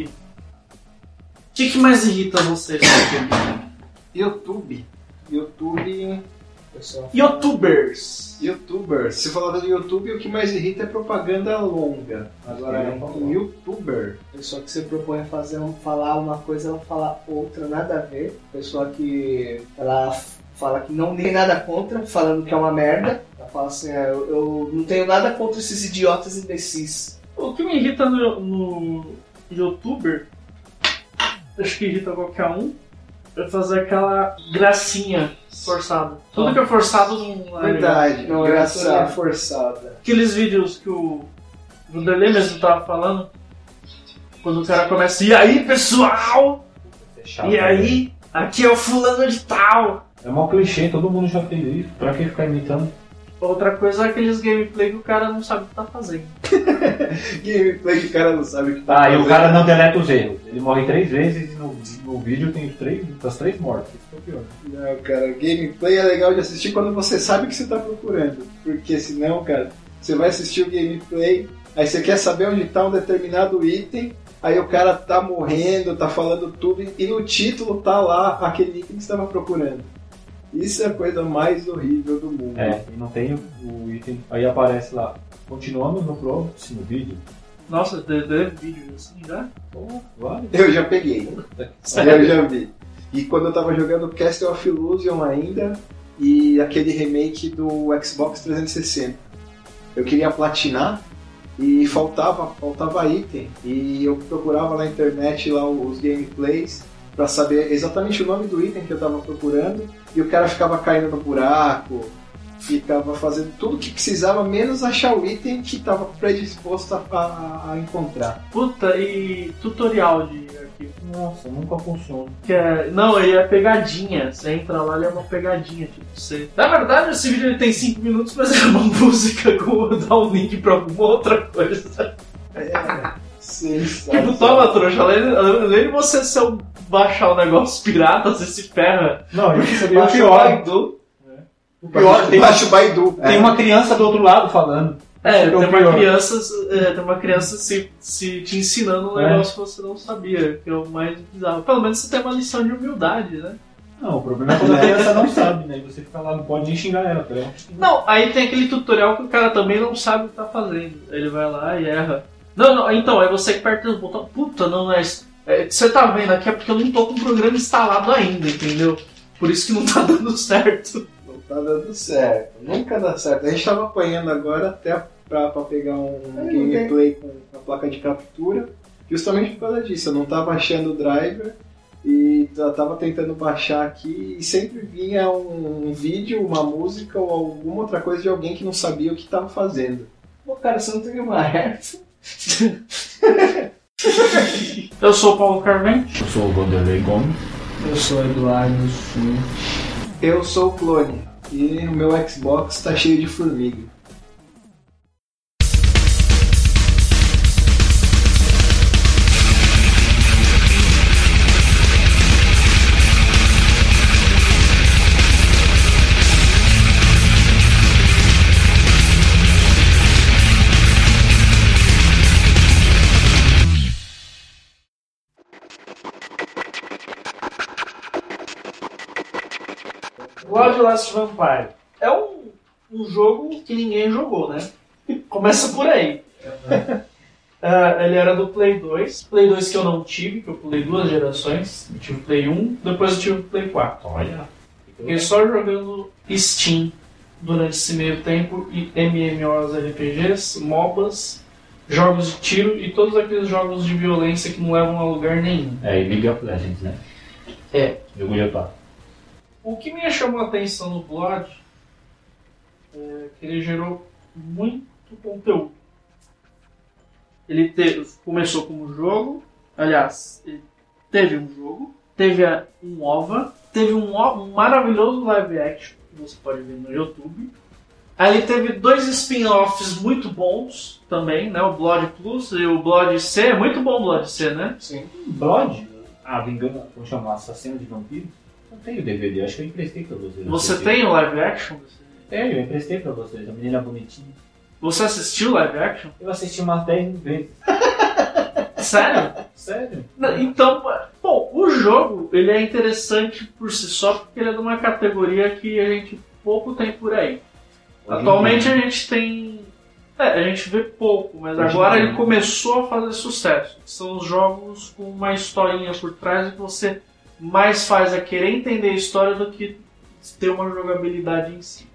YouTube. O que, que mais irrita vocês no YouTube? YouTube. YouTube. Pessoal, Youtubers. Youtuber. Se falar do YouTube, o que mais irrita é propaganda longa. Agora, É, um youtuber. pessoa que você propõe a fazer um, falar uma coisa, ela fala outra, nada a ver. Pessoa que ela fala que não tem nada contra, falando que é uma merda. Ela fala assim, é, eu, eu não tenho nada contra esses idiotas imbecis. O que me irrita no, no youtuber, acho que irrita qualquer um, é fazer aquela gracinha forçada. Tudo que é forçado não é. Verdade. Não, é engraçado. forçada. Aqueles vídeos que o Vanderlei mesmo tava falando, quando o cara começa, e aí pessoal, É chato, e né? aí, aqui é o fulano de tal. É mó clichê, todo mundo já fez isso. Pra que ficar imitando? Outra coisa é aqueles gameplay que o cara não sabe o que tá fazendo. Gameplay que o cara não sabe o que tá Ah, e o fazendo. cara não deleta os erros. Ele morre três vezes e no, no vídeo tem três, as três mortes. Isso é o pior. Não, cara, gameplay é legal de assistir quando você sabe o que você tá procurando. Porque senão, cara, você vai assistir o gameplay, aí você quer saber onde tá um determinado item, aí o cara tá morrendo, tá falando tudo, e no título tá lá aquele item que você tava procurando. Isso é a coisa mais horrível do mundo. É, e não tem o, o item. Aí aparece lá. Continuamos no próximo vídeo. Nossa, deve vídeo assim já? Pô, vale. Eu já peguei. Eu já vi. E quando eu tava jogando Castle of Illusion ainda, e aquele remake do Xbox 360. Eu queria platinar e faltava, faltava item. E eu procurava na internet lá os gameplays pra saber exatamente o nome do item que eu tava procurando. E o cara ficava caindo no buraco, ficava fazendo tudo o que precisava, menos achar o item que tava predisposto a, a- a encontrar. Puta, e tutorial de arquivo. Nossa, nunca funciona. Que é, não, ele é pegadinha. Você entra lá, ele é uma pegadinha. Tipo, você... Na verdade, esse vídeo ele tem 5 minutos, mas é uma música com dá um link pra alguma outra coisa. Tipo, toma, trouxa, além, além de você ser um, baixar o negócio pirata, você se ferra. Não, e Você o pior, Baidu. o pior tem, Baixa o Baidu. tem uma criança do outro lado falando. É, É tem uma criança, é, tem uma criança se, se te ensinando um É. negócio que você não sabia, que é o mais bizarro. Pelo menos você tem uma lição de humildade, né? Não, o problema é quando a criança não sabe, né? E você fica lá, não pode nem xingar ela, tá? Não, aí tem aquele tutorial que o cara também não sabe o que tá fazendo. Ele vai lá e erra. Não, não, então, aí você que aperta o botão. Puta, não é isso. É, Você tá vendo aqui é porque eu não tô com o programa instalado ainda, entendeu? Por isso que não tá dando certo. Não tá dando certo. Nunca dá certo. A gente tava apanhando agora até pra, pra pegar um gameplay com a placa de captura. Justamente por causa disso. Eu não tava achando o driver e eu tava tentando baixar aqui e sempre vinha um, um vídeo, uma música ou alguma outra coisa de alguém que não sabia o que tava fazendo. Pô, cara, você não tem uma hertz? Eu sou o Paulo Carvente. Eu sou o Vanderlei Gomes. Eu sou Eduardo Sim. Eu sou o clone e o meu Xbox tá cheio de formiga. Blood Last Vampire. É um, um jogo que ninguém jogou, né? Começa por aí. Ah, ele era do Play 2. Play 2 que eu não tive, que eu pulei duas gerações. Eu tive o Play 1, depois eu tive o Play 4. Olha. Fiquei só jogando Steam durante esse meio tempo e MMOs RPGs, MOBAs, jogos de tiro e todos aqueles jogos de violência que não levam a lugar nenhum. É, e League of Legends, né? É. De otaku. O que me chamou a atenção no Blood é que ele gerou muito conteúdo. Ele te- começou como jogo, aliás, ele teve um jogo, teve um OVA, teve um, o- um maravilhoso live action que você pode ver no YouTube. Aí ele teve dois spin-offs muito bons também, né? O Blood Plus e o Blood C. É muito bom o Blood C, né? Sim. Blood? Ah, Vingança, vamos chamar Assassino de Vampiros? Não tenho DVD, acho que eu emprestei pra vocês. Você tem o live action? Tenho, eu emprestei pra vocês. A menina bonitinha. Você assistiu live action? Eu assisti umas 10 vezes. Sério? Sério? Então, bom, o jogo ele é interessante por si só porque ele é de uma categoria que a gente pouco tem por aí. Atualmente a gente tem. É, a gente vê pouco, mas Hoje agora ele começou a fazer sucesso. São os jogos com uma historinha por trás e você mais faz a querer entender a história do que ter uma jogabilidade em si.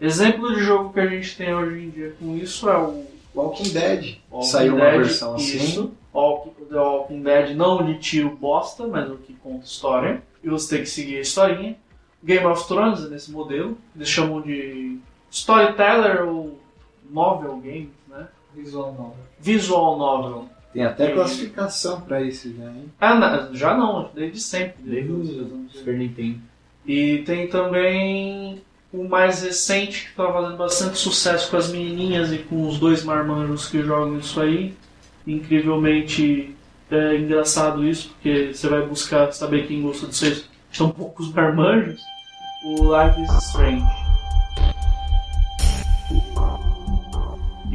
Exemplo de jogo que a gente tem hoje em dia com isso é o Walking Dead. Walking Saiu uma Dead, versão assim. Isso. Walking, The Walking Dead, não o de tio bosta, mas o que conta história. E você tem que seguir a historinha. Game of Thrones é nesse modelo. Eles chamam de storyteller ou novel game, né? Visual novel. Visual novel. Tem até classificação pra isso já, hein? Ah, não, já não, desde sempre. Desde o Super Nintendo. E tem também o mais recente que está fazendo bastante sucesso com as menininhas e com os dois marmanjos que jogam isso aí. Incrivelmente é engraçado isso, porque você vai buscar saber quem gosta disso. aí. São poucos marmanjos. O Life is Strange.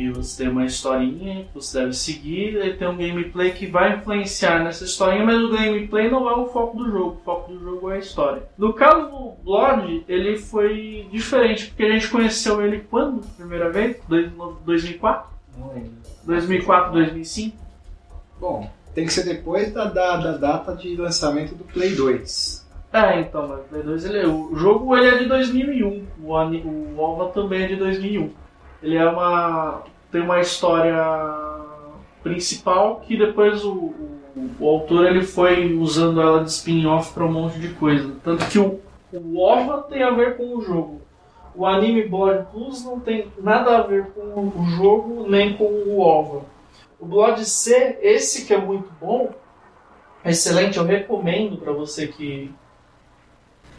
E você tem uma historinha que você deve seguir, e tem um gameplay que vai influenciar nessa historinha, mas o gameplay não é o foco do jogo, o foco do jogo é a história. No caso do Blood, ele foi diferente, porque a gente conheceu ele quando? Primeira vez? Dois- no 2004? Não lembro. 2004, 2005? Bom, tem que ser depois da, da, da data de lançamento do Play 2. É, então, mas o Play 2 ele é, o jogo ele é de 2001, o, o OVA também é de 2001. Ele é uma tem uma história principal que depois o, o, o autor ele foi usando ela de spin-off para um monte de coisa. Tanto que o, o OVA tem a ver com o jogo. O anime Blood Plus não tem nada a ver com o jogo nem com o OVA. O Blood C, esse que é muito bom, excelente, eu recomendo para você que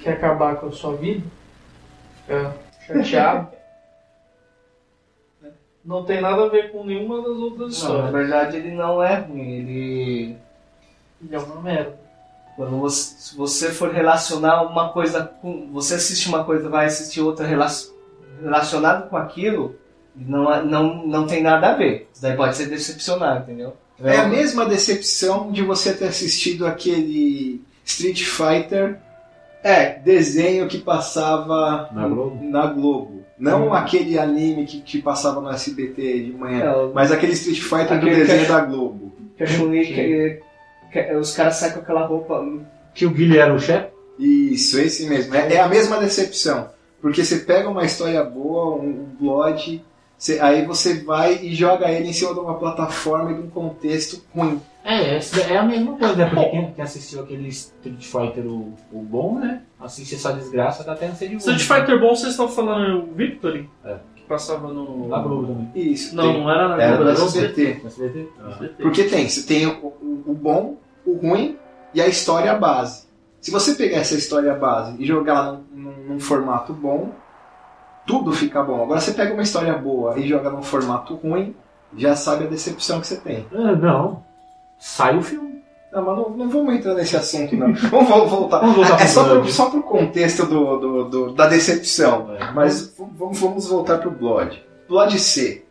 quer acabar com a sua vida, fica chateado. Não tem nada a ver com nenhuma das outras Não, na histórias. verdade ele não é ruim. Ele. Ele é uma merda. Quando você, se você for relacionar uma coisa com. Você assiste uma coisa vai assistir outra rela, relacionada com aquilo, não, é- não, não tem nada a ver. Isso daí pode ser decepcionar, entendeu? É a mesma decepção de você ter assistido aquele Street Fighter É, desenho que passava Na Globo? na Globo. Não Hum. aquele anime que, que passava no SBT de manhã, É, mas aquele Street Fighter do Aquele desenho que- da Globo. que a que, que os caras saem com aquela roupa. Que o Guilherme era o chefe? Isso, esse mesmo. É, é a mesma decepção. Porque você pega uma história boa, um, um você- aí você vai e joga ele em cima de uma plataforma e de um contexto ruim. É, essa é a mesma coisa, né? Porque quem, quem assistiu aquele Street Fighter, o, o bom, né? Assiste essa desgraça, tá até não ser de Street Fighter bom, vocês estão falando o Victory? É. Que passava no. Na Globo também. Isso. Não, tem- não era na Globo, era no SBT. No SBT? SBT. Porque tem, você tem o, o- o bom, o ruim e a história base. Se você pegar essa história base e jogar ela num, num- num formato bom, tudo fica bom. Agora você pega uma história boa e joga num formato ruim, já sabe a decepção que você tem. Ah, não. Sai o filme. Não, mas não, não vamos entrar nesse assunto, não. Vamos vol- voltar. Vamos voltar é pro só pro, só pro contexto do, do- do- da decepção. É. Mas vamos, vamos voltar pro Blood. Blood C.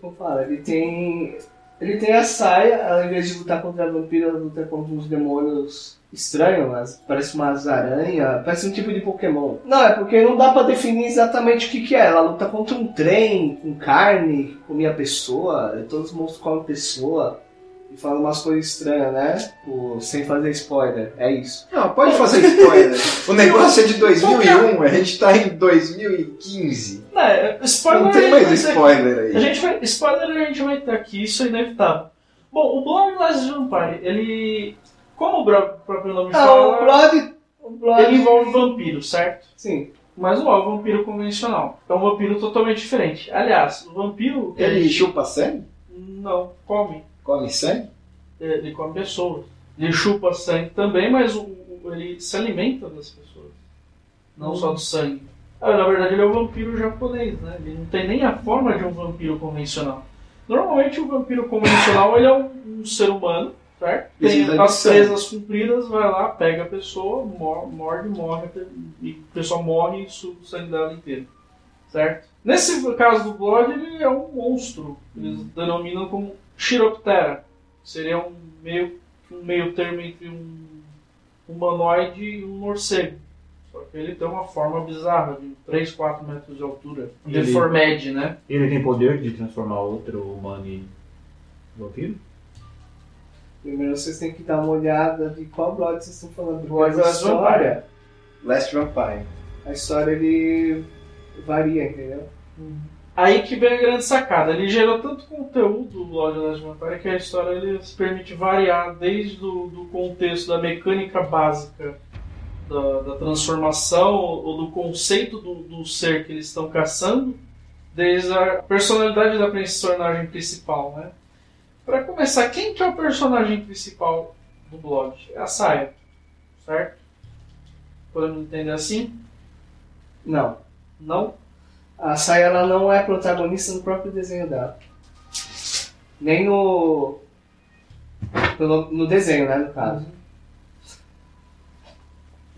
Como fala, ele tem. Ele tem a saia, ao invés de lutar contra vampiro, ela luta contra uns demônios estranhos, mas parece umas aranhas, parece um tipo de Pokémon. Não, é porque não dá pra definir exatamente o que, que é. Ela luta contra um trem, com carne, comia pessoa, e todos os monstros comem pessoa. E fala umas coisas estranhas, né? Tipo, sem fazer spoiler. É isso. Não, pode fazer spoiler. o negócio é de 2001, a gente tá em 2015. Não, é, spoiler Não tem a mais spoiler A aí. gente vai, spoiler a gente vai ter aqui, isso é inevitável. Bom, o Blood Last Vampire, ele. Como o próprio nome Ah, fala, o Blood. O Blood. ele envolve vampiro, certo? Sim. Mas não é um vampiro convencional. É um vampiro totalmente diferente. Aliás, o vampiro. Ele chupa sangue? Não, come. Come sangue? Ele come pessoas. Ele chupa sangue também, mas o- o- ele se alimenta das pessoas. Não só do sangue. Ah, na verdade, ele é um vampiro japonês, né? Ele não tem nem a forma de um vampiro convencional. Normalmente, o vampiro convencional ele é um, um ser humano, certo? Tem as presas cumpridas, vai lá, pega a pessoa, mor- morde, morre, e a pessoa morre e suga o sangue dela inteiro, certo? Nesse caso do Blood, ele é um monstro. Eles denominam como Chiroptera. Seria um meio, um meio termo entre um humanoide e um morcego. Só que ele tem uma forma bizarra, de 3, 4 metros de altura. Ele- Deformed, né? Ele tem poder de transformar outro humano em vampiro? Primeiro vocês têm que dar uma olhada de qual Blood vocês estão falando. A Last história, Last Vampire. a história ele varia, entendeu? Aí que vem a grande sacada. Ele gerou tanto conteúdo do Blood Last Vampire que a história ele se permite variar desde do, do contexto da mecânica básica da, da transformação ou do conceito do, do ser que eles estão caçando, desde a personalidade da personagem principal, né? Para começar, quem que é o personagem principal do Blood? É a Saia, certo? Podemos entender assim? Não. Não? A Sai ela não é protagonista no próprio desenho dela. Nem no. No, no desenho, né, no caso.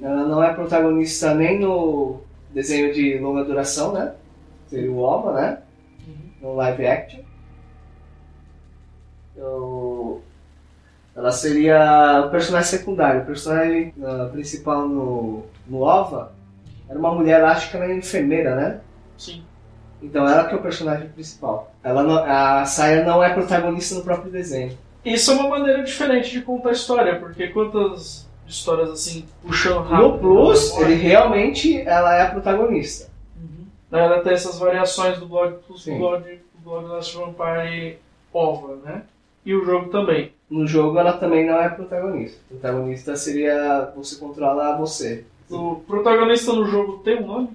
Ela não é protagonista nem no desenho de longa duração, né? Seria o OVA, né? No live action. Eu- Ela seria o personagem secundário. O personagem ah, principal no, no OVA era uma mulher, acho que ela é enfermeira, né? Sim. Então ela que é o personagem principal. Ela não- a Saya não é protagonista no próprio desenho. Isso é uma maneira diferente de contar a história, porque quantas histórias assim, puxando rápido. No Plus, né? ele realmente ela é a protagonista. Uhum. Ela tem essas variações do blog Plus Sim. do blog, do blog Last Vampire OVA, né? E o jogo também. No jogo ela também não é protagonista. O protagonista seria você controla você. O protagonista no jogo tem um nome?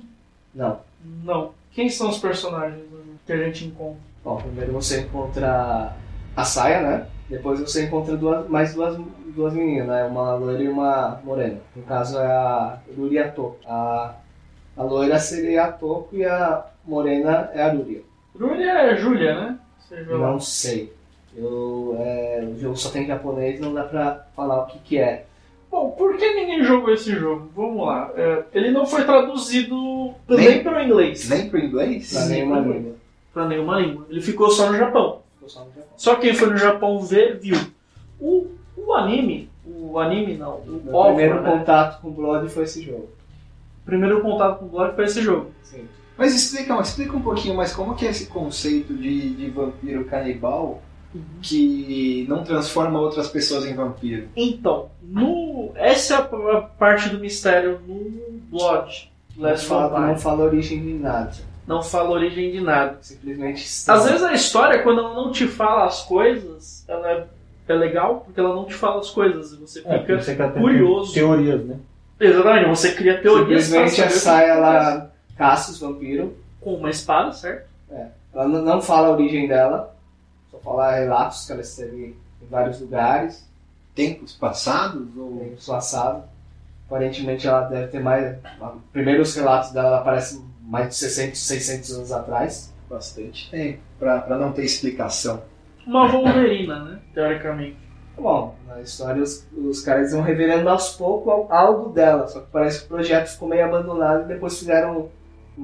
Não. Não. Quem são os personagens que a gente encontra? Bom, primeiro você encontra a Saya, né? Depois você encontra duas, mais duas, duas meninas, né? Uma loira e uma morena. No caso é a Ruri e a Toko. A, a loira seria a Toko e a morena é a Ruria. Júlia é Júlia, né? Não sei. Eu, é, o jogo só tem japonês, não dá pra falar o que, que é. Bom, por que ninguém jogou esse jogo? Vamos lá. É, ele não foi traduzido Nem- para o inglês. Nem pro inglês? Pra Sim, nenhuma língua. Para nenhuma língua. Ele ficou só no Japão. Só no Japão. Só quem foi no Japão ver, viu. O, o anime, o anime não, o Meu OVA, primeiro né? contato com o Blood foi esse jogo. O primeiro contato com o Blood foi esse jogo. Sim. Mas explica, explica um pouquinho mais como que é esse conceito de, de vampiro canibal que não transforma outras pessoas em vampiro. Então, no, essa é a parte do mistério no Blood. Não fala, não fala a origem de nada. Não fala a origem de nada. Simplesmente está. Às vezes a história, quando ela não te fala as coisas, ela é, é legal porque ela não te fala as coisas. E você É, fica você quer ter curioso. Teorias, né? Exatamente, você cria teorias Simplesmente a acontece. ela caça os vampiros. com uma espada, certo? Ela não, não fala a origem dela. Só fala relatos que ela esteve em vários lugares. Tempos passados ou Tem passado. Aparentemente ela deve ter mais. Primeiros relatos dela aparecem mais de 600, 600 anos atrás. bastante tempo pra, pra não ter explicação. Uma Wolverina, né? Teoricamente. Bom, na história os, os caras vão revelando aos poucos al- algo dela. Só que parece que o projeto ficou meio abandonado e depois fizeram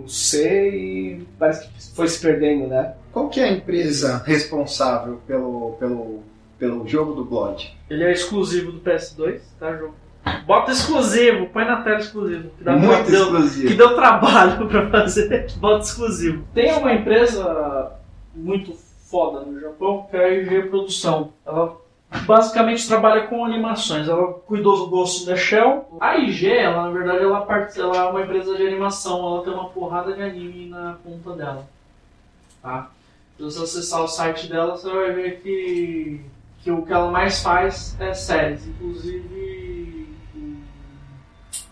o C e parece que foi se perdendo, né? Qual que é a empresa responsável pelo, pelo, pelo jogo do Blood? Ele é exclusivo do PS2, tá, jogo? Bota exclusivo, põe na tela exclusivo. Que dá Muito deu, exclusivo. que deu trabalho pra fazer, bota exclusivo. Tem uma empresa muito foda no Japão, que é a IG Produção. Ela basicamente trabalha com animações. Ela cuidou do Ghost in the Shell. A IG, ela, na verdade, ela, part- ela é uma empresa de animação. Ela tem uma porrada de anime na conta dela. Tá? Se você acessar o site dela, você vai ver que, que o que ela mais faz é séries. Inclusive,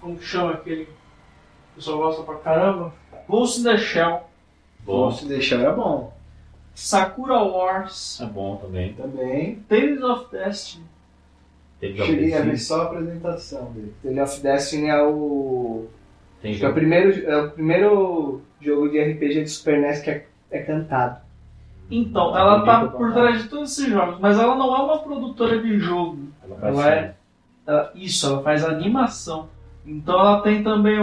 como que chama aquele que o pessoal gosta pra caramba? Ghost in the Shell, Bom, Se deixar era bom. Sakura Wars, é bom também. Também Tales of Destiny. Tem cheguei a ver só a apresentação dele. Tale of Destiny é o. Tem é o primeiro, é o primeiro jogo de RPG de Super NES que é, é cantado. Então, ela tá por trás de todos esses jogos, mas ela não é uma produtora de jogo. Ela faz Ela é. ela- isso, ela faz animação. Então ela tem também.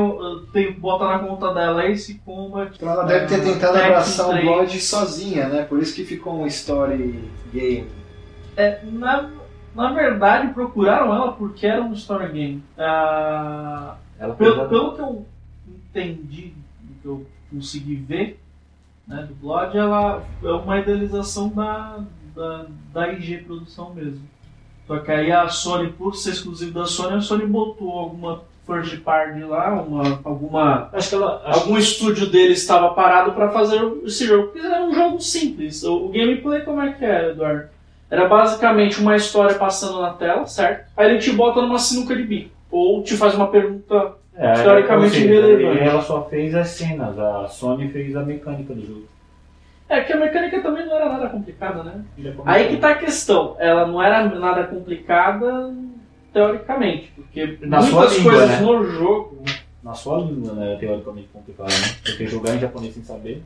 Tem, bota na conta dela Ace Combat. Então ela deve ter tentado Tekken abraçar o 3. Blood sozinha, né? Por isso que ficou um story game. É, na, na verdade, procuraram ela porque era um story game. Ah, Ela pelo, pelo que eu entendi, do que eu consegui ver né, do Blood, ela é uma idealização da, da, da IG Produção mesmo. Só que aí a Sony, por ser exclusivo da Sony, a Sony botou alguma first party lá, uma, alguma Acho que ela. Acho algum estúdio dele estava parado para fazer esse jogo. Porque era um jogo simples. O, o gameplay, como é que é, Eduardo? Era basicamente uma história passando na tela, certo? Aí ele te bota numa sinuca de bico. Ou te faz uma pergunta. É, teoricamente ou seja, irrelevante. Ela só fez as cenas, a Sony fez a mecânica do jogo. É que a mecânica também não era nada complicada, né? Comentou. Aí que tá a questão. Ela não era nada complicada teoricamente. Porque Na muitas língua, coisas né? no jogo. Na sua língua, né? Teoricamente complicado, né? Porque jogar em japonês sem saber.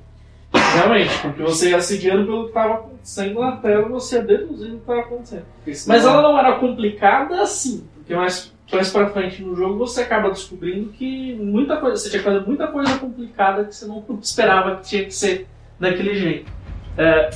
Realmente, porque você ia se guiando pelo que estava acontecendo na tela, você ia deduzindo o que estava acontecendo. Mas ela não era complicada assim, porque mais, mais pra frente no jogo você acaba descobrindo que muita coisa, você tinha que fazer muita coisa complicada que você não esperava que tinha que ser daquele jeito. É,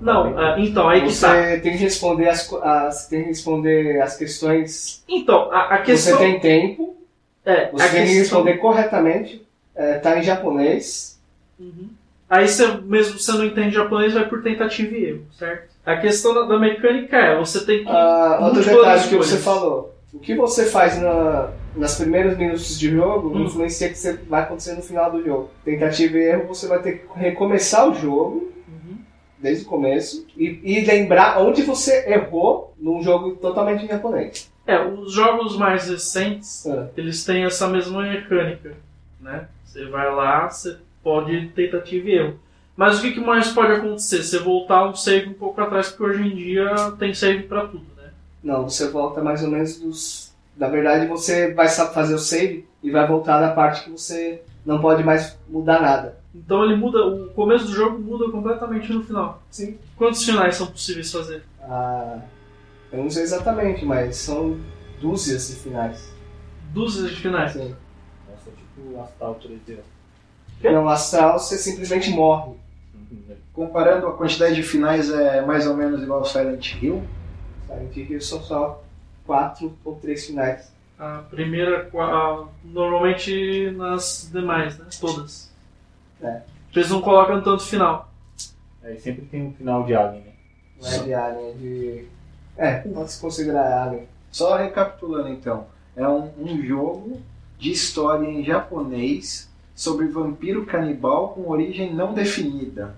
Não, é, então, aí que tá. Você tem que responder as, as, tem que responder as questões. Então, a, a Você questão. tem tempo, é, você a tem que responder corretamente. É, tá em japonês. Uhum. Aí você, mesmo se você não entende japonês, vai por tentativa e erro, certo? A questão da, da mecânica é, você tem que. Ah, outro detalhe que você falou. O que você faz na, nas primeiros minutos de jogo Hum. influencia o que você vai acontecer no final do jogo. Tentativa e erro, você vai ter que recomeçar o jogo. Desde o começo e, e lembrar onde você errou num jogo totalmente japonês. É, os jogos mais recentes, É. eles têm essa mesma mecânica, né? Você vai lá, você pode tentativa e erro. Mas o que, mais pode acontecer? Você voltar um save um pouco atrás, porque hoje em dia tem save pra tudo, né? Não, você volta mais ou menos dos. Na verdade, você vai fazer o save e vai voltar na parte que você não pode mais mudar nada. Então ele muda, o começo do jogo muda completamente no final. Sim. Quantos finais são possíveis fazer? Ah, eu não sei exatamente, mas são dúzias de finais. Dúzias de finais. Sim. Nossa, tipo Astal 3D. Não, astral você simplesmente morre. Comparando a quantidade de finais é mais ou menos igual ao Silent Hill. Silent Hill são só quatro ou três finais. A primeira, a- normalmente nas demais, né? Todas. É. Eles não colocam tanto final. Aí sempre tem um final de Alien, né? Não é de Alien, é de. É, pode se considerar Alien. Só recapitulando então, é um, um jogo de história em japonês sobre vampiro canibal com origem não definida.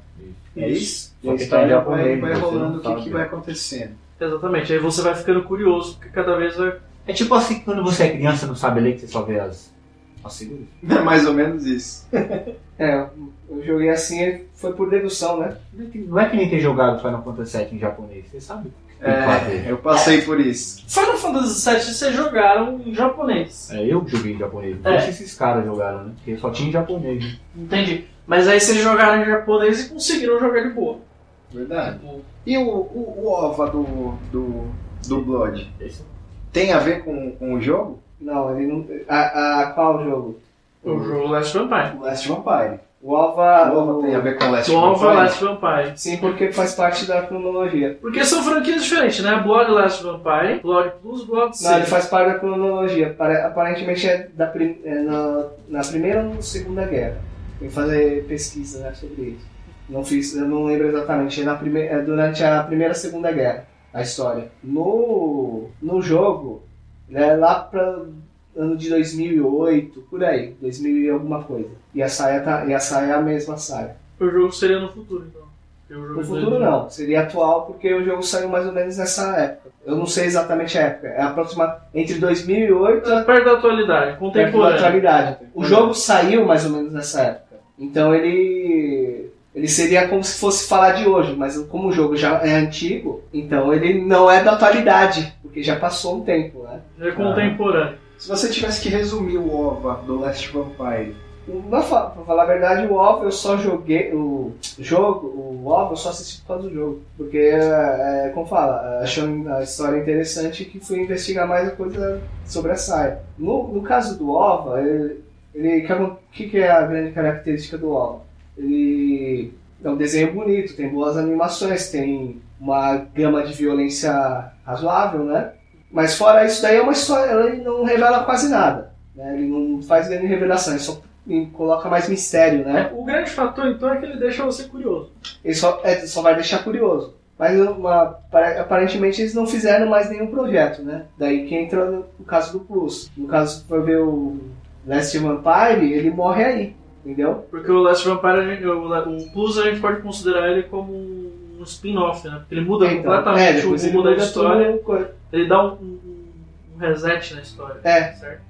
É isso? Só E a tá história japonês, vai, vai você rolando o que, que vai acontecendo. Exatamente. Aí você vai ficando curioso, porque cada vez vai. É tipo assim, quando você é criança não sabe ler, que você só vê as, É mais ou menos isso. É, eu joguei assim e foi por dedução, né? Não é que- Não é nem ter jogado Final Fantasy VII em japonês, você sabe É, eu passei por isso. Final Fantasy VII vocês jogaram em japonês. É, eu joguei em japonês. É. Deixa esses caras jogaram, né? Porque só tinha em japonês. Né? Entendi. Mas aí vocês jogaram em japonês e conseguiram jogar de boa. Verdade. E o, o, o OVA do, do, do Blood? Esse Tem a ver com, com o jogo? Não, ele não. A, a qual jogo? O jogo Last Vampire. O Last Vampire. O OVA. O OVA tem a ver com o Last Vampire? Last Vampire. Sim, porque faz parte da cronologia. Porque são franquias diferentes, né? Blood Last Vampire, Blood Plus, Blood Não, ele 6. faz parte da cronologia. Pare- Aparentemente é, da prim- é na, na Primeira ou Segunda Guerra. Tem que fazer pesquisa né, sobre isso. Não fiz, eu não lembro exatamente. É, na prime, é durante a Primeira e Segunda Guerra, a história. No, no jogo, né, lá para ano de 2008, por aí, 2000 e alguma coisa. E a saia, tá, e a saia é a mesma saia. O jogo seria no futuro, então. No é futuro 2000. não, seria atual porque o jogo saiu mais ou menos nessa época. Eu não sei exatamente a época, é aproximadamente entre 2008 É perto da atualidade, perto da contemporâneo. atualidade. O jogo saiu mais ou menos nessa época. Então ele ele seria como se fosse falar de hoje, mas como o jogo já é antigo, então ele não é da atualidade, porque já passou um tempo, né? É contemporâneo. Se você tivesse que resumir o OVA do Last Vampire, Pra fa- pra falar a verdade, o OVA eu só joguei. O jogo, o OVA eu só assisti por causa do jogo. Porque, é, como fala, achou a história interessante e que fui investigar mais a coisa sobre a saia. No, no caso do OVA, ele. ele o que, que é a grande característica do OVA? Ele. é um desenho bonito, tem boas animações, tem uma gama de violência razoável, né? Mas fora isso daí é uma história, ele não revela quase nada. Né? Ele não faz grande revelação, ele só coloca mais mistério, né? O grande fator então é que ele deixa você curioso. Ele só, é, só vai deixar curioso. Mas uma, aparentemente eles não fizeram mais nenhum projeto, né? Daí que entra no, no caso do Plus. No caso, for ver o Last Vampire, ele morre aí, entendeu? Porque o Last Vampire, o, o Plus a gente pode considerar ele como um spin-off, né? Porque ele muda Então, completamente é, o rumo da história. Ele dá um, um- um reset na história. É. Certo?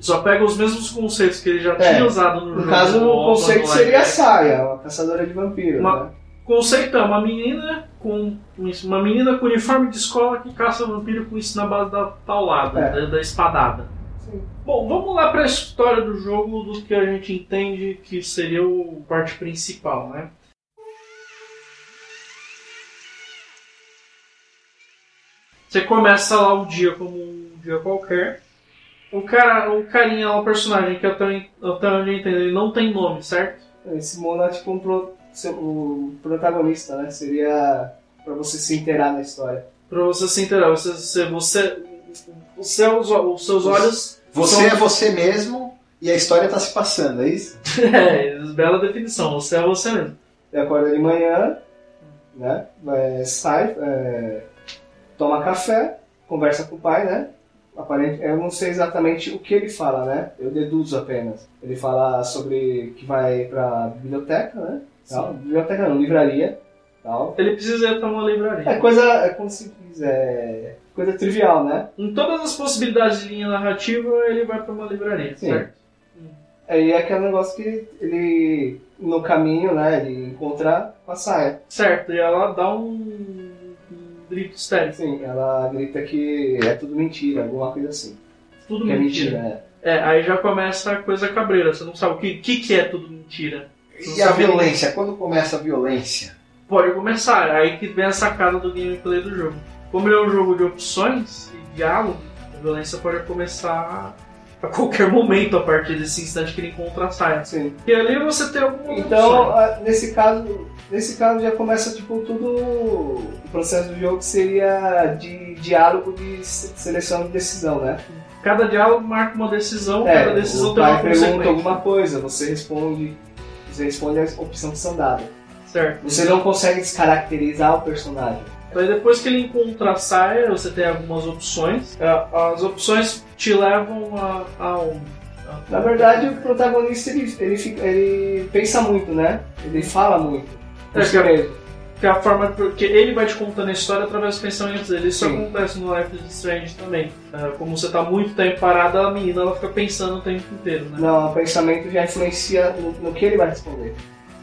Só pega os mesmos conceitos que ele já É. tinha usado no, No jogo. caso, o conceito no seria a Saia, uma caçadora de vampiros, Uma- né? O conceito é uma menina com uma menina com uniforme de escola que caça vampiro com isso na base da taulada, É. da, da espadada. Sim. Bom, vamos lá para a história do jogo do que a gente entende que seria o parte principal, né? Você começa lá o dia como um dia qualquer. O cara, o carinha lá, o personagem que até, até onde eu entendo, ele não tem nome, certo? Esse Mona é tipo um pro- o protagonista, né? Seria pra você se inteirar na história. Pra você se inteirar, você, você, você, os, seus, os seus olhos. Você é são- você mesmo e a história tá se passando, é isso? É, bela definição, você é você mesmo. Ele acorda de manhã, né? É, sai, é, toma café, conversa com o pai, né? Aparente, eu não sei exatamente o que ele fala, né? Eu deduzo apenas. Ele fala sobre que vai pra biblioteca, né? Tal. Biblioteca não, livraria. Tal. Ele precisa estar numa livraria. É coisa, é como se diz, é coisa trivial, né? Em todas as possibilidades de linha narrativa, ele vai pra uma livraria, Sim. certo? Aí é aquele negócio que ele, no caminho, né? Ele encontra com a saia. Certo, e ela dá um, grito estéreo. Sim, ela grita que é tudo mentira, alguma coisa assim. Tudo Que é mentira. mentira, é. É, aí já começa a coisa cabreira. Você não sabe o que, que, que é tudo mentira. E a violência? Quando começa a violência? Pode começar, aí que vem a sacada do gameplay do jogo. Como ele é um jogo de opções e diálogo, a violência pode começar a qualquer momento a partir desse instante que ele encontra a saia. Sim. E ali você tem alguma Então, a- nesse caso, nesse caso já começa tipo tudo o processo do jogo que seria de diálogo de se- seleção de decisão, né? Cada diálogo marca uma decisão, É, cada decisão o tem uma pergunta alguma coisa, você responde, você responde a opção que são dadas. Certo. Você não consegue descaracterizar o personagem. Aí depois que ele encontra a saia, você tem algumas opções. É, As opções te levam a, a? A- Na verdade, o protagonista ele, ele, fica- ele pensa muito, né? Ele fala muito. É, que é- mesmo. Que é a forma que ele vai te contando a história através dos pensamentos dele. Isso Sim. acontece no Life is Strange também. É, como você tá muito tempo parado, a menina ela fica pensando o tempo inteiro, né? Não, o pensamento já influencia no, no que ele vai responder.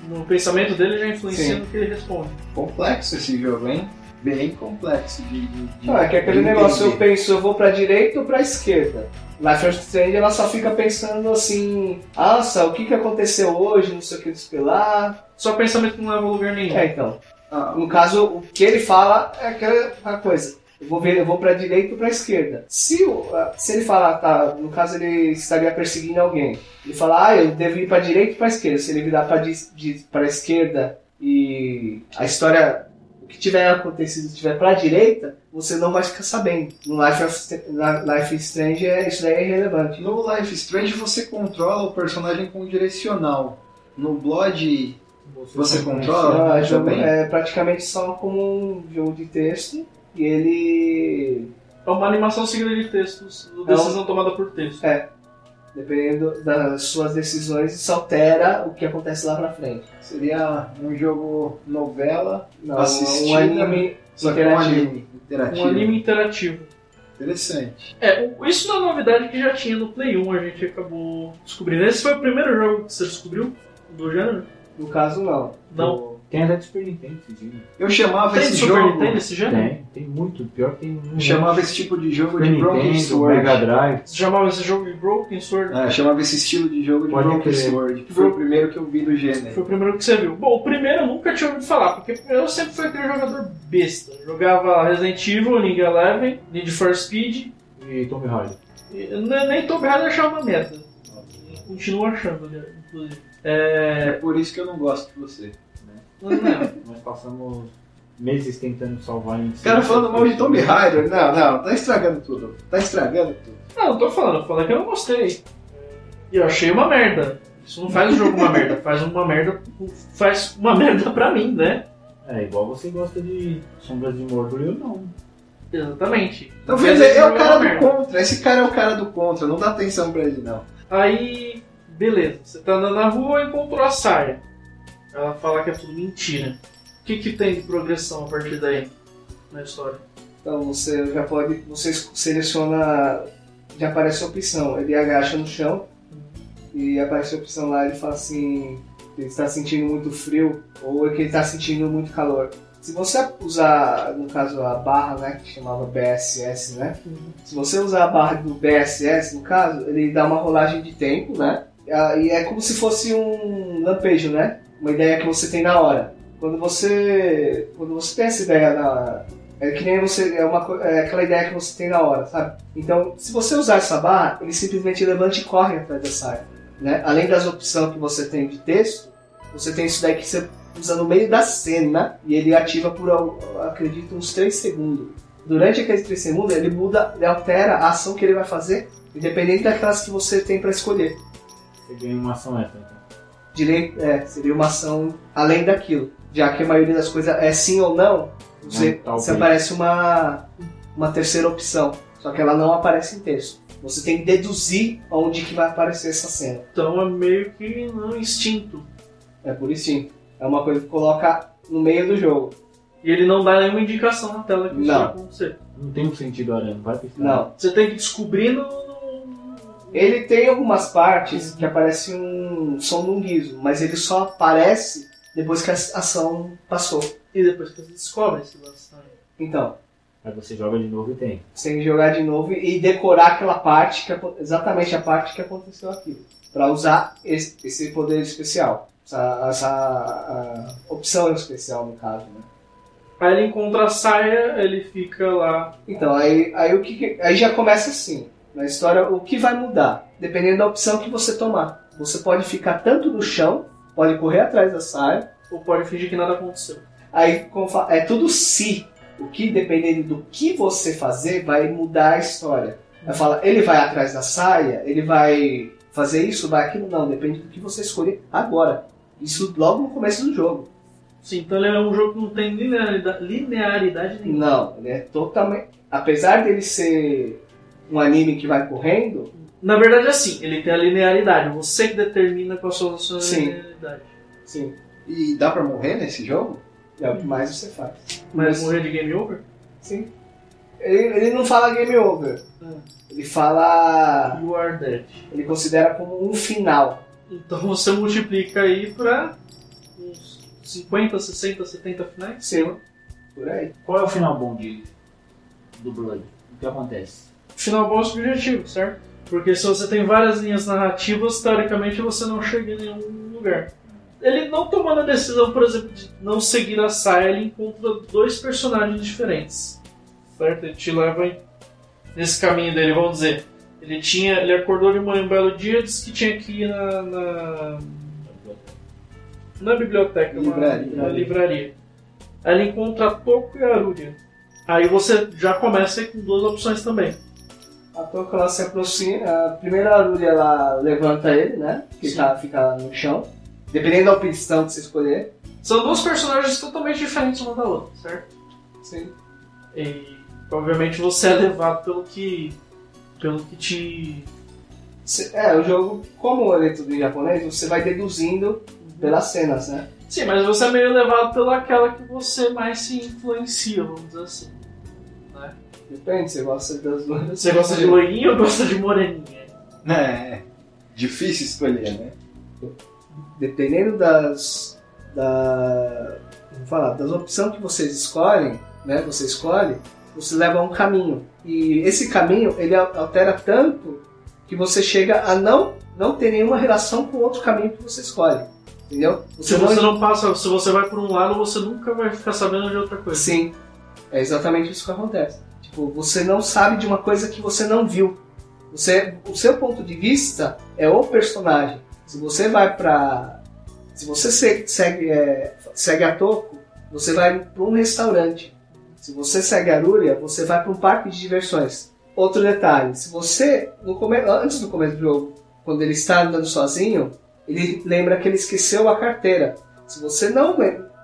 No pensamento dele já influencia Sim. no que ele responde. Complexo esse jogo, hein? Bem complexo de. de, de Não, é que aquele negócio, eu penso, eu vou pra direita ou pra esquerda. Life is Strange ela só fica pensando assim, nossa, o que, que aconteceu hoje, não sei o que despelar. Só pensamento que não leva a lugar nenhum. É, então. Ah, No caso, o que ele fala é aquela coisa. Eu vou ver, eu vou pra direita ou pra esquerda. Se, ah, se ele falar, tá, no caso ele estaria perseguindo alguém. Ele fala, ah, eu devo ir pra direita ou pra esquerda. Se ele virar de, pra esquerda e a história, que tiver acontecido estiver pra direita, você não vai ficar sabendo. No Life, of, Life is Strange, é- isso daí é irrelevante. No Life is Strange você controla o personagem com direcional. No Blood Você controla? Não, é, jogo- é praticamente só como um jogo de texto e ele É uma animação seguida de textos, É um- decisão tomada por texto. Dependendo das suas decisões, isso altera o que acontece lá pra frente. seria um jogo novela, Não, um anime só que um interativo. anime interativo. Um anime interativo. Interessante. É, isso não é novidade que já tinha no Play 1, a gente acabou descobrindo. Esse foi o primeiro jogo que você descobriu do gênero? No caso, não. Não. Tem até de Super Nintendo esse jogo. Eu chamava Tem esse de Super jogo. Nintendo esse gênero? Tem, tem muito. Pior que tem um. Eu chamava esse tipo de jogo Super de Broken Nintendo, Sword. Mega Drive. Você chamava esse jogo de Broken Sword? É, eu chamava esse estilo de jogo de Pode Broken crer. Sword, que foi o primeiro que eu vi do gênero. Foi o primeiro que você viu. Bom, o primeiro eu nunca tinha ouvido falar, porque eu sempre fui aquele jogador besta. Jogava Resident Evil, League Eleven, Need for Speed, E Tomb Raider. e nem, nem Tomb Raider achava uma merda. Continuo achando, né, inclusive. É É, por isso que eu não gosto de você. Não, não. Nós passamos meses tentando salvar em O cara falando mal de Tomb Raider. Não, não, tá estragando tudo. Tá estragando tudo. Não, eu tô falando, eu falei que eu não gostei. E eu achei uma merda. Isso não faz o jogo uma merda, faz uma merda. Faz uma merda pra mim, né? É, igual você gosta de Sombras de Mordor e eu não. Exatamente. Então, esse é o jogo cara do merda. contra. Esse cara é o cara do contra. Não dá atenção pra ele, não. Aí, beleza. Você tá andando na rua e encontrou a saia. Ela fala que é tudo mentira. O que, que tem de progressão a partir daí na história? Então você já pode. Você seleciona. Já aparece a opção. Ele agacha no chão e aparece a opção lá, ele fala assim. Ele está sentindo muito frio ou que ele está sentindo muito calor. Se você usar, no caso, a barra, né, que chamava BSS, né? Se você usar a barra do BSS, no caso, ele dá uma rolagem de tempo, né? E é como se fosse um lampejo, né? Uma ideia que você tem na hora. Quando você, quando você tem essa ideia na é que nem você é, uma, é aquela ideia que você tem na hora, sabe? Então, se você usar essa barra, ele simplesmente levanta e corre atrás da saia, né? Além das opções que você tem de texto, você tem isso daí que você usa no meio da cena e ele ativa por, acredito, uns 3 segundos. Durante aqueles 3 segundos, ele muda, ele altera a ação que ele vai fazer, independente daquelas que você tem para escolher. Você ganha uma ação extra, então. Direito, é, seria uma ação além daquilo. Já que a maioria das coisas é sim ou não, você, Não, talvez. você aparece uma, uma terceira opção. Só que ela não aparece em texto. Você tem que deduzir onde que vai aparecer essa cena. Então é meio que no instinto. É por instinto. É uma coisa que coloca no meio do jogo. E ele não dá nenhuma indicação na tela que isso Não. vai acontecer. Não tem um sentido aranha, vai pesquisar. Não. Você tem que descobrir no. Ele tem algumas partes que aparece um som de um guiso, mas ele só aparece depois que a ação passou. E depois que você descobre se você tá Então, Aí você joga de novo e tem. Você tem que jogar de novo e decorar aquela parte, que, exatamente a parte que aconteceu aquilo. Pra usar esse, esse poder especial. Essa, essa a opção especial, no caso, né? Aí ele encontra a saia, ele fica lá. Então, aí, aí, o que, que- aí já começa assim. Na história, o que vai mudar? Dependendo da opção que você tomar. Você pode ficar tanto no chão, pode correr atrás da saia, Ou pode fingir que nada aconteceu. Aí é tudo se. O que, dependendo do que você fazer, vai mudar a história. Aí fala, ele vai atrás da saia, ele vai fazer isso, vai aquilo. Não, depende do que você escolher agora. Isso logo no começo do jogo. Sim, então ele é um jogo que não tem linearidade, linearidade nenhuma. Não, ele é totalmente. Apesar dele ser um anime que vai correndo, Na verdade, é assim, ele tem a linearidade. Você que determina qual são as suas Sim. linearidade. sim, E dá pra morrer nesse jogo? é o que mais você faz. Mas morrer de game over? Sim. Ele, ele não fala game over. Hum. Ele fala. You are dead. Ele considera como um final. Então você multiplica aí pra uns 50, 60, 70 finais. Sim. Por aí. Qual é o final bom de, do Blood? O que acontece? Final bom é subjetivo, certo? Porque se você tem várias linhas narrativas, teoricamente você não chega em nenhum lugar. Ele não tomando a decisão, por exemplo, de não seguir a saia, ele encontra dois personagens diferentes. Certo? Ele te leva nesse caminho dele, vamos dizer. Ele tinha. Ele acordou de manhã um belo dia e disse que tinha que ir na. na, na biblioteca, uma- Livraria. na livraria. Aí ele encontra a Toko e a Aruria. Aí você já começa com duas opções também. A Toca ela se aproxima, a primeira Arúria ela levanta ele, né? Que Sim. tá, fica no chão. Dependendo da opção que você escolher. São duas personagens totalmente diferentes uma da outra, certo? Sim. E obviamente você é levado pelo que. pelo que te. É, o jogo, como ele é tudo em japonês, você vai deduzindo pelas cenas, né? Sim, mas você é meio levado pelaquela que você mais se influencia, vamos dizer assim. Né? Depende, você gosta das duas. Você gosta de loirinha ou gosta de moreninha? É. Difícil escolher, né? Dependendo das. Da, vou falar, das opções que vocês escolhem, né? Você escolhe, você leva a um caminho. E esse caminho, ele al- altera tanto que você chega a não, não ter nenhuma relação com o outro caminho que você escolhe. Entendeu? Se você não passa, se você vai por um lado, você nunca vai ficar sabendo de outra coisa. Sim, é exatamente isso que acontece. Tipo, você não sabe de uma coisa que você não viu. Você, o seu ponto de vista é o personagem. Se você vai pra Se você se- segue, é, segue a Toco, você vai para um restaurante. Se você segue a você vai para um parque de diversões. Outro detalhe, se você, no come... antes do começo do jogo, quando ele está andando sozinho, ele lembra que ele esqueceu a carteira. Se você não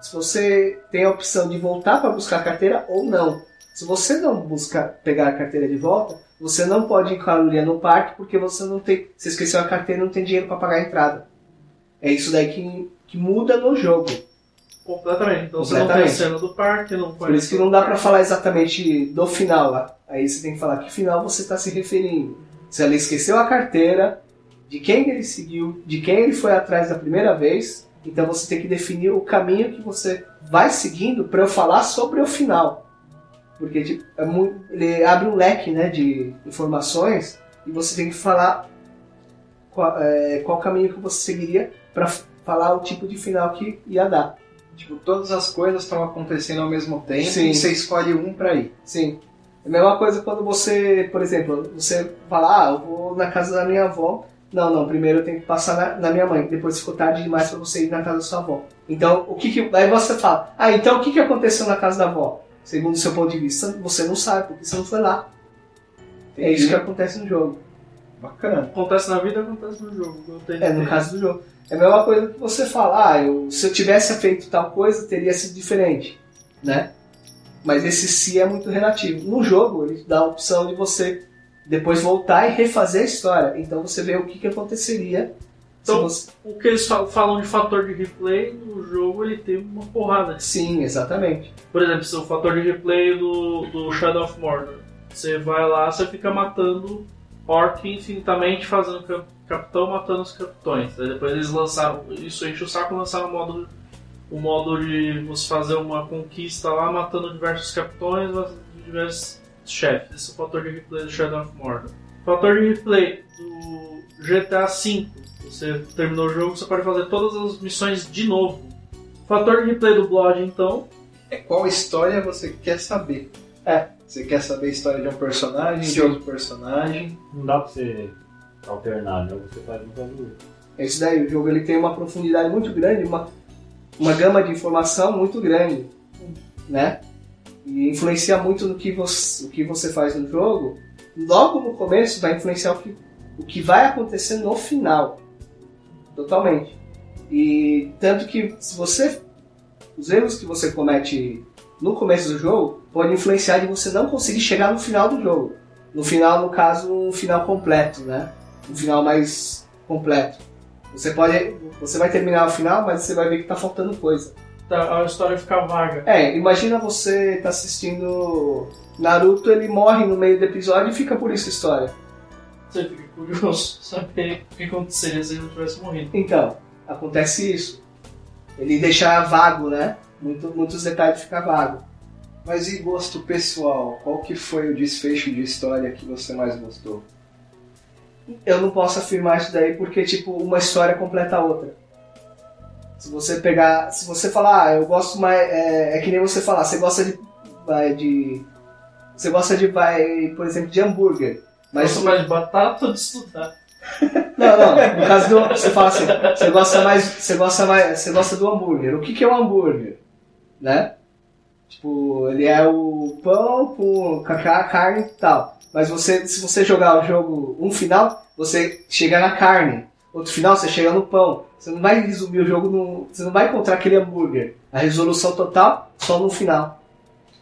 se você tem a opção de voltar para buscar a carteira ou não. Se você não busca pegar a carteira de volta, você não pode ir com a Lulia no parque porque você não tem, você esqueceu a carteira e não tem dinheiro para pagar a entrada. É isso daí que, que muda no jogo. Completamente. Então você não tem a Completamente. do parque, não Por isso que não dá pra falar exatamente do final lá. Aí você tem que falar que final você está se referindo. Se ela esqueceu a carteira, de quem ele seguiu, de quem ele foi atrás da primeira vez, então você tem que definir o caminho que você vai seguindo para eu falar sobre o final. Porque tipo, é muito, ele abre um leque né, de informações e você tem que falar qual, é, qual caminho que você seguiria para falar o tipo de final que ia dar. Tipo, todas as coisas estão acontecendo ao mesmo tempo Sim. e você escolhe um pra ir. Sim. É a mesma coisa quando você, por exemplo, você fala, ah, eu vou na casa da minha avó. Não, não, primeiro eu tenho que passar na, na minha mãe, depois ficou tarde demais pra você ir na casa da sua avó. Então, o que que. Aí você fala, ah, então o que que aconteceu na casa da avó? Segundo o seu ponto de vista, você não sabe, porque você não foi lá. É isso que acontece no jogo. Bacana. Acontece na vida, acontece no jogo. É, no caso do jogo. É a mesma coisa que você fala, ah, eu, se eu tivesse feito tal coisa, teria sido diferente, né? Mas esse se é muito relativo. No jogo, ele dá a opção de você depois voltar e refazer a história. Então você vê o que, que aconteceria Então- você... O que eles fa- falam de fator de replay no jogo, ele tem uma porrada. Sim, exatamente. Por exemplo, se o fator de replay do, do Shadow of Mordor. Você vai lá, você fica matando orc infinitamente, fazendo cap- capitão, matando os capitões. Aí depois eles lançaram, isso enche o saco, lançaram o modo, o modo de você fazer uma conquista lá, matando diversos capitões, diversos chefes. Esse é o fator de replay do Shadow of Mordor. Fator de replay do GTA V. Você terminou o jogo, você pode fazer todas as missões de novo. Fator de replay do Blood, então, É qual história você quer saber. É. Você quer saber a história de um personagem, de Sim. outro personagem. Não dá pra você alternar, né? Você faz um faz o outro. É isso daí. O jogo ele tem uma profundidade muito grande, uma, uma gama de informação muito grande, né? E influencia muito no que você, o que você faz no jogo. Logo no começo vai influenciar o que, o que vai acontecer no final. Totalmente. E tanto que se você. Os erros que você comete no começo do jogo pode influenciar de você não conseguir chegar no final do jogo. No final, no caso, um final completo, né? Um final mais completo. Você pode. Você vai terminar o final, mas você vai ver que tá faltando coisa. tá- a história fica vaga. É, imagina você tá assistindo Naruto, ele morre no meio do episódio e fica por isso a história. Você fica curioso saber o que aconteceria se ele não tivesse morrido. Então, acontece isso. Ele deixa vago, né? Muito, muitos detalhes ficam vago. Mas e gosto pessoal? Qual que foi o desfecho de história que você mais gostou? Eu não posso afirmar isso daí porque, tipo, uma história completa a outra. Se você pegar. Se você falar, ah, eu gosto mais. É, é que nem você falar, você gosta de. De. Você gosta de, vai, por exemplo, de hambúrguer. Mas você mais de batata ou de estudar? Não, não. No caso do. Você fala assim, você gosta mais. Você gosta mais. Você gosta do hambúrguer. O que, que é um hambúrguer? Né? Tipo, ele é o pão com com a ca- carne e tal. Mas você, se você jogar o jogo um final, você chega na carne. Outro final, você chega no pão. Você não vai resumir o jogo no. Você não vai encontrar aquele hambúrguer. A resolução total só no final.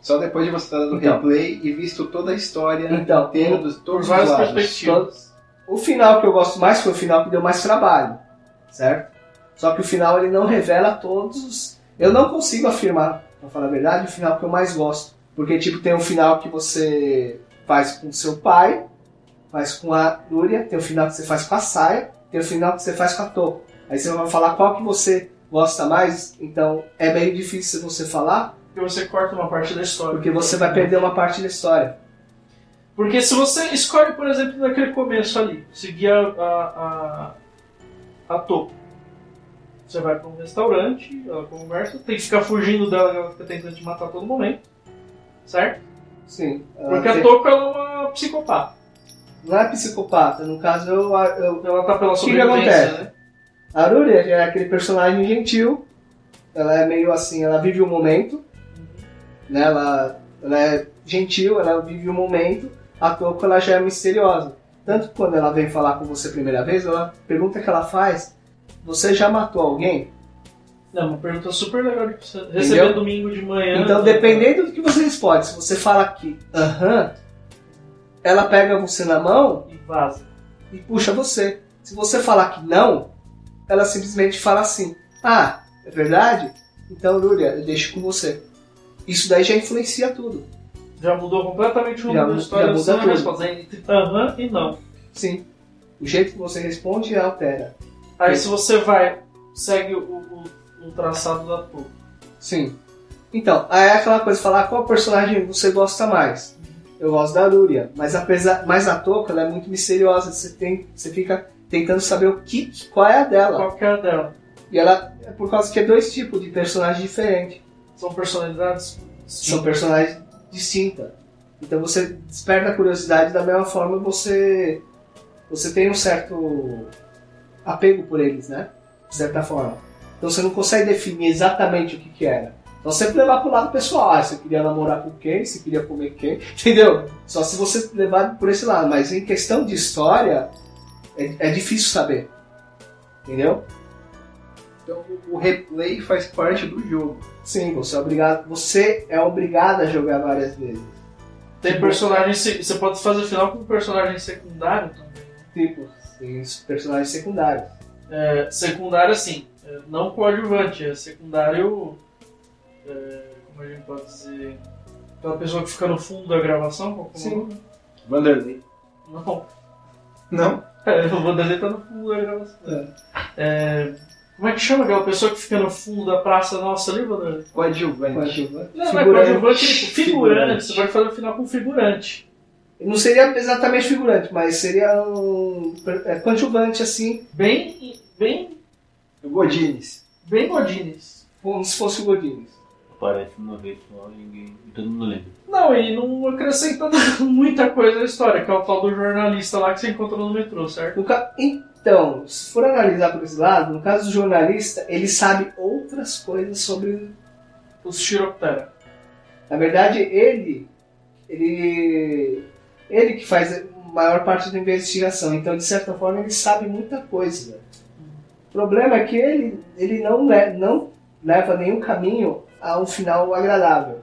Só depois de você ter dado Então. replay e visto toda a história Então, inteira dos todos os lados. perspectivas. O final que eu gosto mais foi o final que deu mais trabalho, certo? Só que o final ele não revela todos os. Eu não consigo afirmar, pra falar a verdade, o final que eu mais gosto. Porque, tipo, tem um final que você faz com seu pai, faz com a Núria, tem o final que você faz com a Saia, tem o final que você faz com a Tô. Aí você vai falar qual que você gosta mais, então é meio difícil você falar, Porque você corta uma parte da história. porque você vai perder uma parte da história. Porque se você escolhe, por exemplo, naquele começo ali, seguir a, a, a, a topo. Você vai pra um restaurante, ela conversa, tem que ficar fugindo dela, ela fica tentando te matar a todo momento. Certo? Sim. Porque ah, a tem- Toco ela é uma psicopata. Não é psicopata, no caso eu, eu Ela tá pela que sobrevivência, acontece? né? A Aruria é aquele personagem gentil, ela é meio assim, ela vive o momento, né? Ela, ela é gentil, ela vive o momento, a Toko ela já é misteriosa. Tanto que quando ela vem falar com você a primeira vez, ela pergunta que ela faz, você já matou alguém? Não, uma pergunta super legal de receber Entendeu? domingo de manhã. Então, dependendo do que você responde, se você fala que aham, ela pega você na mão E vaza. e puxa você. Se você falar que não, ela simplesmente fala assim: Ah, é verdade? Então, Lúlia, eu deixo com você. Isso daí já influencia tudo. Já mudou completamente o rumo Já da história. já muda tudo. responde é entre aham e não. Sim. O jeito que você responde altera. Aí se você vai, segue o, o, o traçado da tua. Sim. Então, aí é aquela coisa, falar qual personagem você gosta mais. Eu gosto da Lúria, mas apesar, mas a Toca ela é muito misteriosa. Você tem, você fica tentando saber o que, qual é a dela. Qual é a dela? E ela é por causa que é dois tipos de personagens diferentes. São personalidades? São personagens distintas. Então você desperta a curiosidade da mesma forma você você tem um certo apego por eles, né? De certa forma. Então você não consegue definir exatamente o que, que era. Então sempre levar pro lado pessoal. Ah, você queria namorar com quem? Você queria comer quem? Entendeu? Só se você levar por esse lado. Mas em questão de história, é, é difícil saber. Entendeu? O replay faz parte do jogo. Sim, você é obrigado. Você é obrigado a jogar várias vezes. Tem personagens. se- Você pode fazer final com personagem secundário também. Tipo, tem personagens secundários. É, secundário assim, é, não coadjuvante, é secundário. é, como a gente pode dizer? Aquela pessoa que fica no fundo da gravação? É Sim. nome? Vanderlei. Não. Não? É, o Vanderlei tá no fundo da gravação. É, como é que chama aquela pessoa que fica no fundo da praça nossa ali, Vanderlei? Coadjuvante. Coadjuvante. Não, não é Figurante. coadjuvante, tipo, figurante. Figurante. Você pode fazer o final com figurante. Não seria exatamente figurante, mas seria um é, coadjuvante, assim, Bem. bem. Godines. bem Godines. como se fosse o Godines. Aparece uma vez só e ninguém. e todo mundo lembra. Não, e não acrescenta muita coisa na história, que é o tal do jornalista lá que você encontra no metrô, certo? No ca- Então, se for analisar por esse lado, no caso do jornalista, ele sabe outras coisas sobre. Os Chiroptera. Na verdade, ele. Ele. Ele que faz a maior parte da investigação. Então, de certa forma, ele sabe muita coisa. O problema é que ele, ele não, não leva nenhum caminho a um final agradável.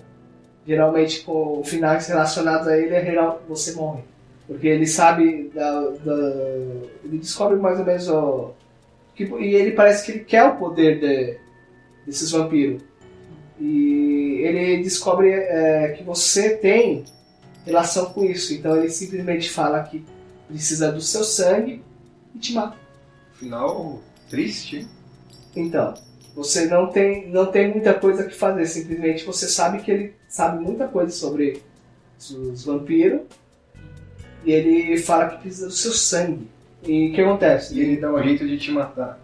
Geralmente, com finais relacionados a ele, é geral, você morre. Porque ele sabe da, da- Ele descobre mais ou menos o. Que, e ele parece que ele quer o poder de- desses vampiros. E ele descobre é, que você tem relação com isso. Então ele simplesmente fala que precisa do seu sangue e te mata. Final triste. Então, você não tem, não tem muita coisa que fazer, simplesmente você sabe que ele sabe muita coisa sobre os vampiros e ele fala que precisa do seu sangue. E o que acontece? E ele dá um jeito de te matar.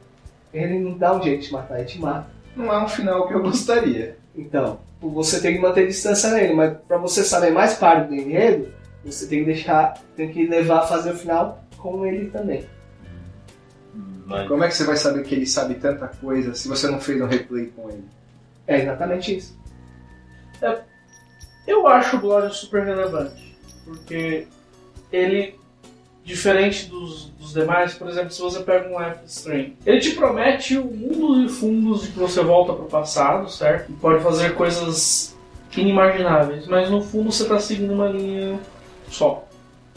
Ele não dá um jeito de matar, ele te mata. Não é um final que eu gostaria. Então, você tem que manter distância nele, mas pra você saber mais parte do enredo, você tem que deixar, tem que levar a fazer o final com ele também. Mas Como é que você vai saber que ele sabe tanta coisa se você não fez um replay com ele? É exatamente isso. Eu acho o Blood super relevante. Porque ele, diferente dos, dos demais, por exemplo, se você pega um F-Strain, ele te promete mundos e fundos de que você volta pro passado, certo? E pode fazer coisas inimagináveis, mas no fundo você tá seguindo uma linha só.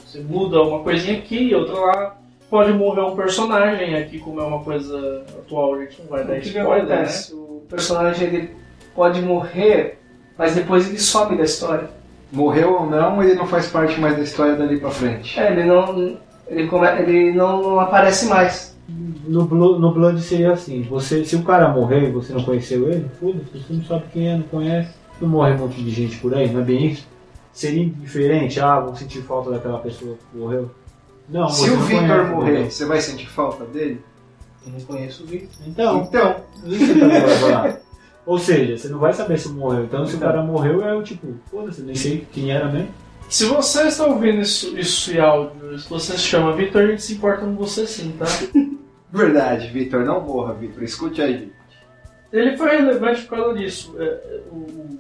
Você muda uma coisinha aqui, outra lá. Pode morrer um personagem aqui, como é uma coisa atual, a gente não vai dar o spoiler, né? O personagem ele pode morrer, mas depois ele some da história. Morreu ou não, ele não faz parte mais da história dali pra frente. É, ele não, ele, come, ele não, aparece mais. No, Blo- no Blood seria assim, você, se o cara morrer e você não conheceu ele, foda-se, você não sabe quem é, não conhece, não morre um monte de gente por aí, não é bem isso? Seria diferente, ah, vou sentir falta daquela pessoa que morreu. Não, Se você o não Victor morrer, você vai sentir falta dele? Eu não conheço o Victor. Então, Então, isso que lá. Ou seja, você não vai saber se morreu. Então, se o Então. cara morreu, é o tipo, foda-se, nem sei quem era mesmo. Se você está ouvindo isso, isso em áudio, se você se chama Vitor, a gente se importa com você sim, tá? Verdade, Vitor, não morra, Vitor. Escute aí. Ele foi relevante por causa disso. É, é, o-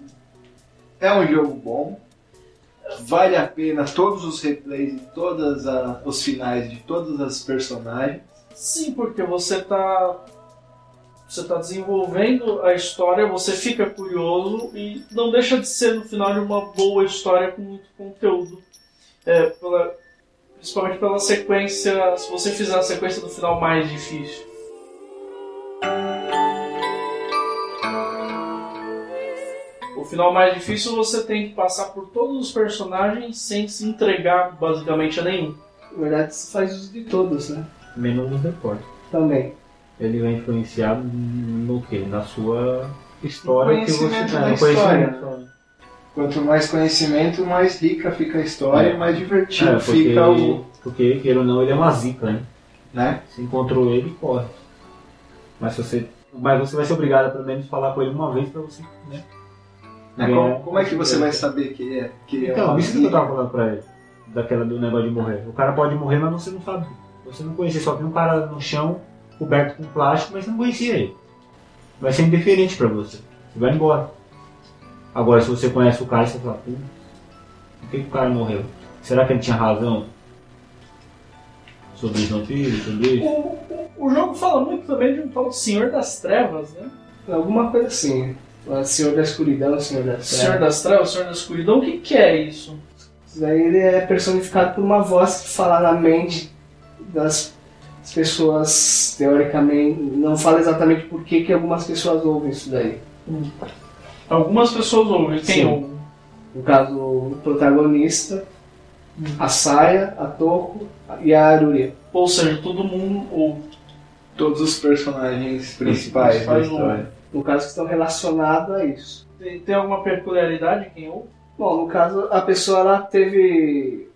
É um jogo bom. Vale a pena todos os replays de todos os finais de todas as personagens. Sim, porque você tá. Você tá desenvolvendo a história, você fica curioso e não deixa de ser no final de uma boa história com muito conteúdo. É, pela- principalmente pela sequência. Se você fizer a sequência do final mais difícil. O final mais difícil você tem que passar por todos os personagens sem se entregar basicamente a nenhum. Na verdade, você faz uso de todos, né? Menos nos reportes. Também. Ele é influenciado no quê? Na sua história que você tem. da história. Quanto mais conhecimento, mais rica fica a história É. mais divertido É, porque, fica o. porque, queira ou não, ele é uma zica, né? Né? Se encontrou ele, corre. Mas você. Mas você vai ser obrigado a pelo menos falar com ele uma vez pra você, né? Ganhar- Como, como é que você vai saber que é? Que é Então, uma isso que eu tava falando pra ele. Daquela do negócio de morrer. O cara pode morrer, mas você não sabe. Você não conhecia, só viu um cara no chão, coberto com plástico, mas você não conhecia ele. Vai ser indiferente pra você. Você vai embora. Agora, se você conhece o cara, você fala, pô, por que que o cara morreu? Será que ele tinha razão? Sobre os vampiros, sobre O, isso? o, o jogo fala muito também de um tal Senhor das Trevas, né? Alguma coisa assim. O Senhor da Escuridão, Senhor da Senhor Treva. das Trevas, Senhor da Escuridão, o que, que é isso? Isso daí ele é personificado por uma voz que fala na mente das pessoas, teoricamente. Não fala exatamente por que, que algumas pessoas ouvem isso daí. Algumas pessoas ouvem, quem Sim. ouve? No caso, o protagonista, a Saia, a Toko e a Aruria. Ou seja, todo mundo ouve. Todos os personagens principais da Principais história. No caso, que estão relacionados a isso. Tem, tem alguma peculiaridade quem ouve? Bom, no caso, a pessoa ela teve.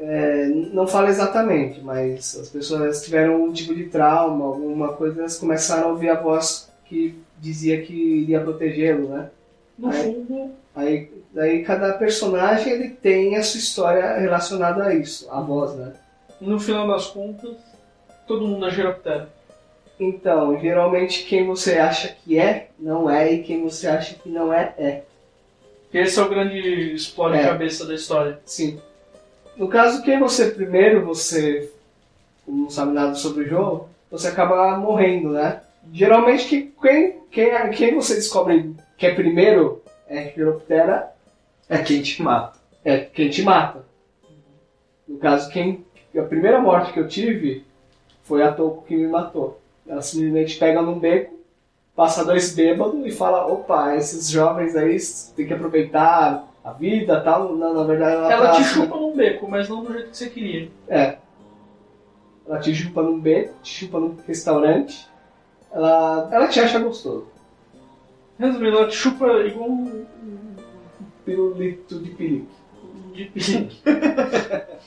É, não fala exatamente, mas as pessoas tiveram um tipo de trauma, alguma coisa, elas começaram a ouvir a voz que dizia que iria protegê-lo, né? No Aí- fundo, Aí, daí cada personagem ele tem a sua história relacionada a isso, a voz, né? no final das contas, todo mundo é Giraptera. Então, geralmente quem você acha que é, não é, e quem você acha que não é, é. Esse é o grande explode É. cabeça da história. Sim. No caso, quem você primeiro, você não sabe nada sobre o jogo, você acaba morrendo, né? Geralmente que- quem, quem, quem você descobre que é primeiro é Chiroptera, É quem te mata. é quem te mata. No caso, quem a primeira morte que eu tive foi a Toko que me matou. Ela simplesmente pega num beco, passa dois bêbados e fala, opa, esses jovens aí tem que aproveitar a vida tal. Não, na verdade ela, Ela tá te assim- chupa num beco, mas não do jeito que você queria. É. Ela te chupa num beco, te chupa num restaurante. Ela, ela te acha gostoso. Resumindo, ela te chupa igual um Pirulito de pelique. de pique.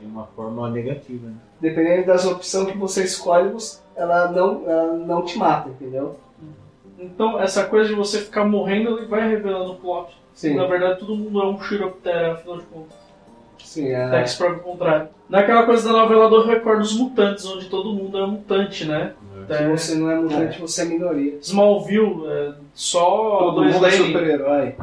De uma forma negativa, né? Dependendo das opções que você escolhe, você- ela não, ela não te mata, entendeu? Então, essa coisa de você ficar morrendo ele vai revelando o plot. Sim, Na verdade, todo mundo é um Chiroptera, afinal de contas. sim. Até É, que se prova o contrário. Naquela coisa da novela do Record dos Mutantes, onde todo mundo é mutante, né? se É, você não é mutante, você é minoria. Smallville, é, só Todo Lois mundo é super-herói.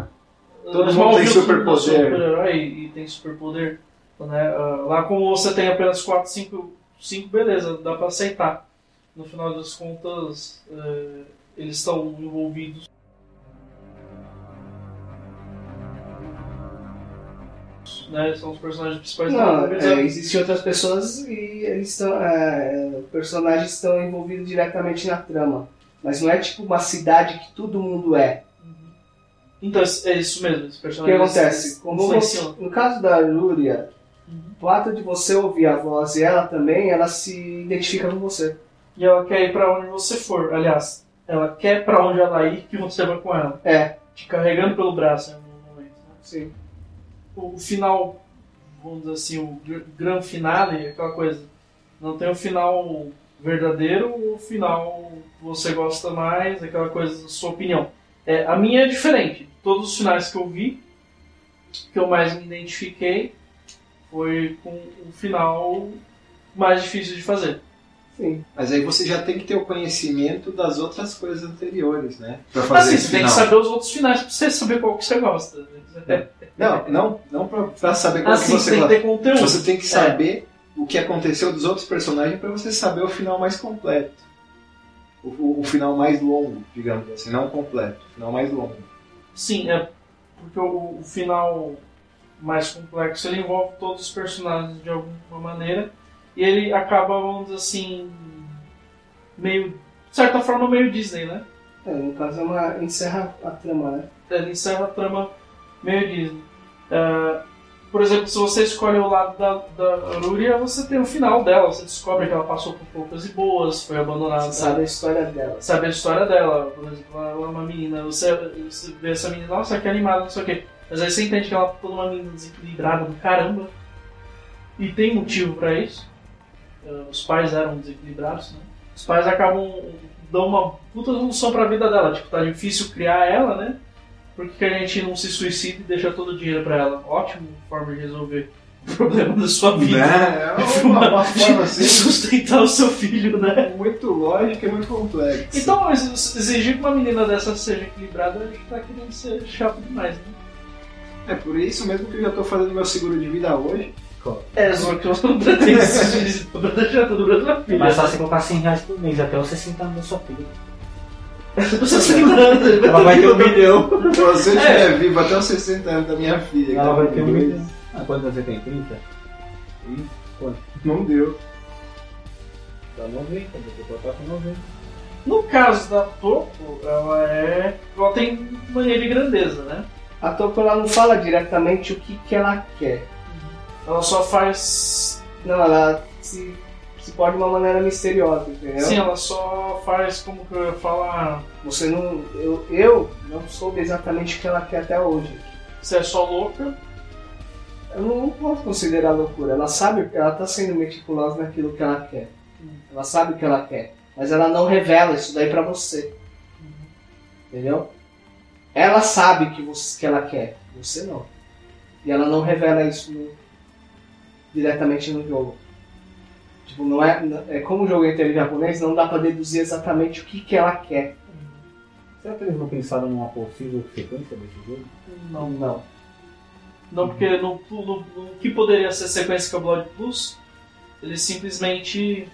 todo mundo Smallville, tem todo mundo é superpoder. super-herói e tem superpoder. Né? Ah, Lá como você tem apenas 4, 5, 5, beleza, dá pra aceitar. No final das contas, eh, eles estão envolvidos. Né? São os personagens principais Não, organização. é, existem outras pessoas e eles estão, é, personagens estão envolvidos diretamente na trama. Mas não é tipo uma cidade que todo mundo é. Então, é isso mesmo, os O que acontece? Como você- no caso da Lúria, Uhum. o fato de você ouvir a voz e ela também, ela se identifica com você. E ela quer ir pra onde você for. Aliás, ela quer pra onde ela ir que você vai com ela. É, Te carregando pelo braço em algum momento. né? sim. O final, vamos dizer assim, o gr- gran finale, aquela coisa. Não tem o final verdadeiro, o final você gosta mais, aquela coisa, sua opinião. É, a minha é diferente. Todos os finais que eu vi, que eu mais me identifiquei, foi com o final mais difícil de fazer. Sim. Mas aí você já tem que ter o conhecimento das outras coisas anteriores, né? Pra fazer Assim, esse você tem que final. saber os outros finais pra você saber qual que você gosta. né? Não, não, não pra, pra saber qual Assim, que você você tem que gosta. ter conteúdo. Você tem que saber o que aconteceu dos outros personagens pra você saber o final mais completo. O, o- o final mais longo, digamos assim, não completo, o final mais longo. Sim, é porque o, o final mais complexo ele envolve todos os personagens de alguma maneira e ele acaba, vamos dizer assim, meio, de certa forma, meio Disney, né? É, no caso é uma. encerra a trama, né? Ele encerra a trama meio Disney. É, por exemplo, se você escolhe o lado da, da Ruria, você tem o final dela, você descobre que ela passou por poucas e boas, foi abandonada. Você sabe a história dela. sabe a história dela. Por exemplo, ela é uma menina, você, você vê essa menina, nossa, que animada, não sei o quê. Mas aí você entende que ela é toda uma menina desequilibrada do caramba. E tem motivo pra isso. Eh, Os pais eram desequilibrados, né? Os pais acabam dando uma puta solução pra vida dela. Tipo, tá difícil criar ela, né? Por que que a gente não se suicida e deixa todo o dinheiro pra ela? Ótima forma de resolver o problema da sua vida. Né? É uma, uma forma de assim, sustentar o seu filho, né? muito lógica e muito complexa. Então, ex- exigir que uma menina dessa seja equilibrada, a gente tá querendo ser chato demais, né? É por isso mesmo que eu já tô fazendo meu seguro de vida hoje. É, só que eu não deixar tudo pra sua É filha. mais fácil você colocar 100 reais por mês até você sentar na sua filha. Você se Ela vai ter um milhão. Se você estiver vivo até os 60 anos da minha filha. Ela vai ter um milhão. Ah, quantos anos você tem? 30? Ih, Não deu. Tá 90, você botar com 90. No caso da Topo, ela é. Ela tem mania de grandeza, né? A Toko ela não fala diretamente o que, que ela quer. Ela só faz. Não, ela se, se pode de uma maneira misteriosa, entendeu? Sim, ela só faz como que eu ia falar. Você não. Eu, eu não soube exatamente o que ela quer até hoje. Você é só louca. Eu não posso considerar loucura. Ela sabe, ela tá sendo meticulosa naquilo que ela quer. Ela sabe o que ela quer. Mas ela não revela isso daí pra você. Entendeu? Ela sabe que, você, que ela quer. Você não. E ela não revela isso no- diretamente no jogo. Tipo, não é, é como o jogo é inteiro em japonês, não dá pra deduzir exatamente o que, que ela quer. Será que eles não pensaram numa possível sequência desse jogo? Não. Não. Não, porque no, no, no que poderia ser sequência com a Blood Plus, eles simplesmente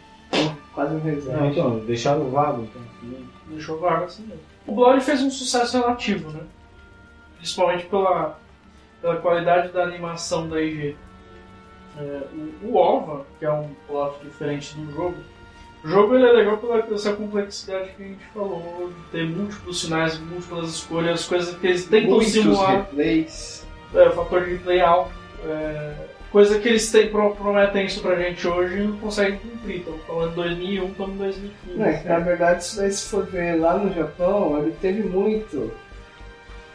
Quase um reserva. Não, então, deixaram vago. Então, assim, deixou vaga assim mesmo. O Blood fez um sucesso relativo, né? Principalmente pela, pela qualidade da animação da IG. É, o, o OVA, que é um plot diferente do jogo, o jogo ele é legal pela essa complexidade que a gente falou, de ter múltiplos sinais, múltiplas escolhas, coisas que eles tentam Muitos simular. replays. é, fator de play alto. É, coisa que eles têm, pro- prometem isso pra gente hoje e não conseguem cumprir. Estamos falando de 2001, estamos em 2015. Não, é que, na verdade, isso daí, se for ver lá no Japão, ele teve muito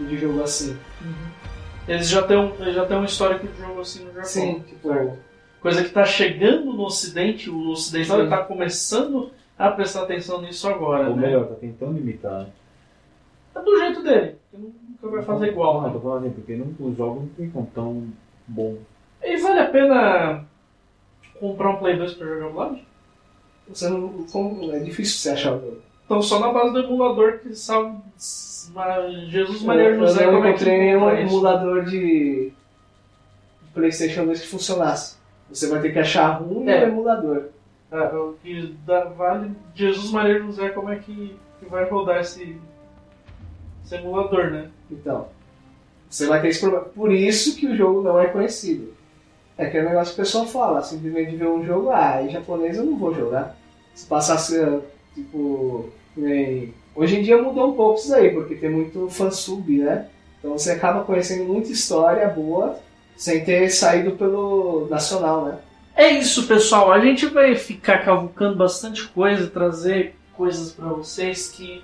de jogo assim. Uhum. Eles já têm, um, eles já têm um histórico de jogo assim no Japão. Sim, tipo, Certo. Coisa que está chegando no Ocidente, o Ocidental Sim. está começando a prestar atenção nisso agora. Ou né? melhor, tá tentando imitar. né? É do jeito dele. Ele nunca vai fazer igual. Não, né? tô falando assim, porque não, os jogos não ficam tão bons. E vale a pena comprar um Play 2 para jogar Blood? você não, como- é difícil você achar o jogo. Então só na base do emulador que sabe. Jesus Maria José eu não é encontrei nenhum emulador de PlayStation 2 que funcionasse. Você vai ter que achar ruim É. o emulador. É, o que dá, vale Jesus Maria José como é que, que vai rodar esse, esse emulador, né? Então, você vai ter esse problema. Por isso que o jogo não é conhecido. É aquele negócio que o pessoal fala, simplesmente ver um jogo, ah, em japonês eu não vou jogar. Se passasse, tipo. Hoje em dia mudou um pouco isso aí, porque tem muito fansub, né? Então você acaba conhecendo muita história boa sem ter saído pelo nacional, né? É isso, pessoal. A gente vai ficar cavucando bastante coisa, trazer coisas pra vocês que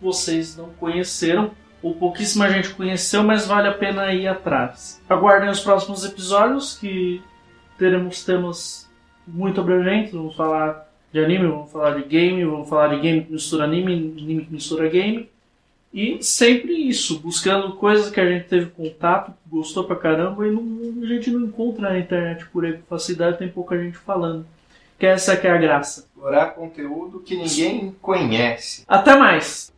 vocês não conheceram, ou pouquíssima gente conheceu, mas vale a pena ir atrás. Aguardem os próximos episódios, que teremos temas muito abrangentes. Vamos falar de anime, vamos falar de game, vamos falar de game que mistura anime, anime que mistura game. E sempre isso, buscando coisas que a gente teve contato, gostou pra caramba e não- a gente não encontra na internet por aí com facilidade, tem pouca gente falando. Que essa que é a graça. Explorar conteúdo que ninguém conhece. Até mais!